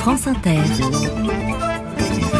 France Inter.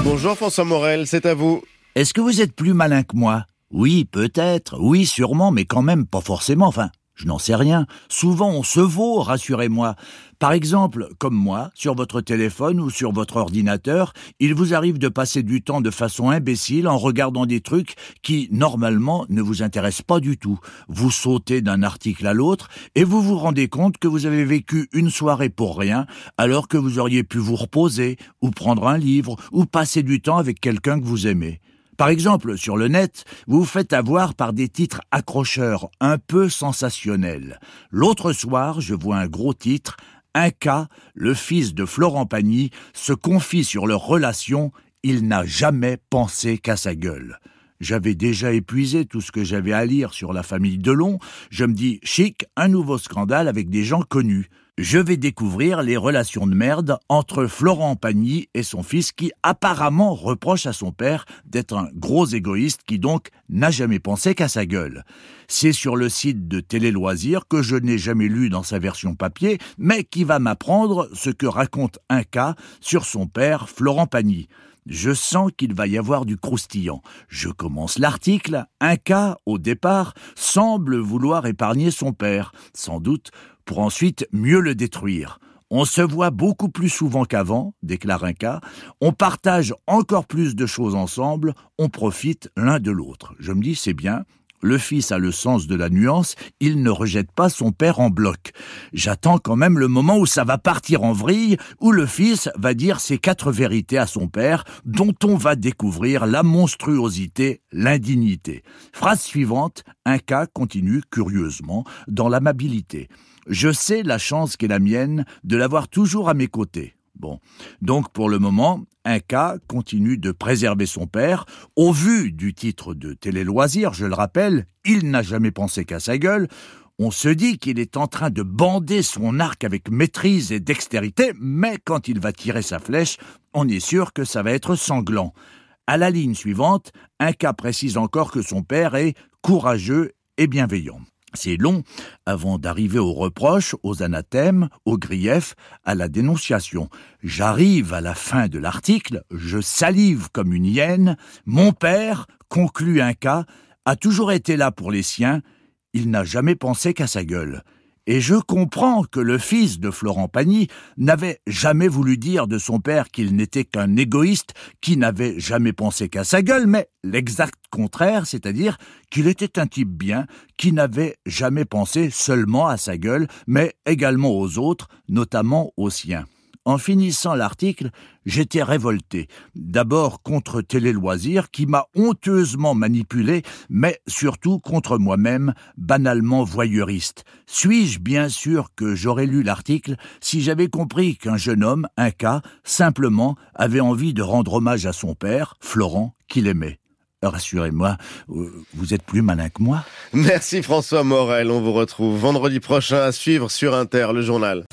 Bonjour François Morel, c'est à vous. Est-ce que vous êtes plus malin que moi? Oui, peut-être, oui, sûrement, mais quand même pas forcément, enfin, je n'en sais rien. Souvent on se vaut, rassurez-moi. Par exemple, comme moi, sur votre téléphone ou sur votre ordinateur, il vous arrive de passer du temps de façon imbécile en regardant des trucs qui, normalement, ne vous intéressent pas du tout. Vous sautez d'un article à l'autre et vous vous rendez compte que vous avez vécu une soirée pour rien alors que vous auriez pu vous reposer ou prendre un livre ou passer du temps avec quelqu'un que vous aimez. Par exemple, sur le net, vous vous faites avoir par des titres accrocheurs, un peu sensationnels. L'autre soir, je vois un gros titre, un cas, le fils de Florent Pagny, se confie sur leur relation, il n'a jamais pensé qu'à sa gueule. J'avais déjà épuisé tout ce que j'avais à lire sur la famille Delon. Je me dis, chic, un nouveau scandale avec des gens connus je vais découvrir les relations de merde entre Florent Pagny et son fils qui apparemment reproche à son père d'être un gros égoïste qui donc n'a jamais pensé qu'à sa gueule. C'est sur le site de Télé Loisirs que je n'ai jamais lu dans sa version papier, mais qui va m'apprendre ce que raconte un cas sur son père Florent Pagny. Je sens qu'il va y avoir du croustillant. Je commence l'article. Un cas, au départ, semble vouloir épargner son père, sans doute pour ensuite mieux le détruire. On se voit beaucoup plus souvent qu'avant, déclare un cas, on partage encore plus de choses ensemble, on profite l'un de l'autre. Je me dis, c'est bien, le fils a le sens de la nuance, il ne rejette pas son père en bloc. J'attends quand même le moment où ça va partir en vrille, où le fils va dire ses quatre vérités à son père, dont on va découvrir la monstruosité, l'indignité. Phrase suivante, un cas continue curieusement dans l'amabilité. Je sais la chance qu'est la mienne de l'avoir toujours à mes côtés. Bon. Donc, pour le moment, un cas continue de préserver son père. Au vu du titre de Télé Loisirs, je le rappelle, il n'a jamais pensé qu'à sa gueule. On se dit qu'il est en train de bander son arc avec maîtrise et dextérité, mais quand il va tirer sa flèche, on est sûr que ça va être sanglant. À la ligne suivante, un cas précise encore que son père est courageux et bienveillant. C'est long avant d'arriver aux reproches, aux anathèmes, aux griefs, à la dénonciation. J'arrive à la fin de l'article, je salive comme une hyène. Mon père, conclut un cas, a toujours été là pour les siens. Il n'a jamais pensé qu'à sa gueule. Et je comprends que le fils de Florent Pagny n'avait jamais voulu dire de son père qu'il n'était qu'un égoïste qui n'avait jamais pensé qu'à sa gueule, mais l'exact contraire, c'est-à-dire qu'il était un type bien qui n'avait jamais pensé seulement à sa gueule, mais également aux autres, notamment aux siens. En finissant l'article, j'étais révolté. D'abord contre Télé Loisirs, qui m'a honteusement manipulé, mais surtout contre moi-même, banalement voyeuriste. Suis-je bien sûr que j'aurais lu l'article si j'avais compris qu'un jeune homme, un cas, simplement avait envie de rendre hommage à son père, Florent, qu'il aimait? Rassurez-moi, vous êtes plus malin que moi. Merci François Morel, on vous retrouve vendredi prochain à suivre sur Inter, le journal.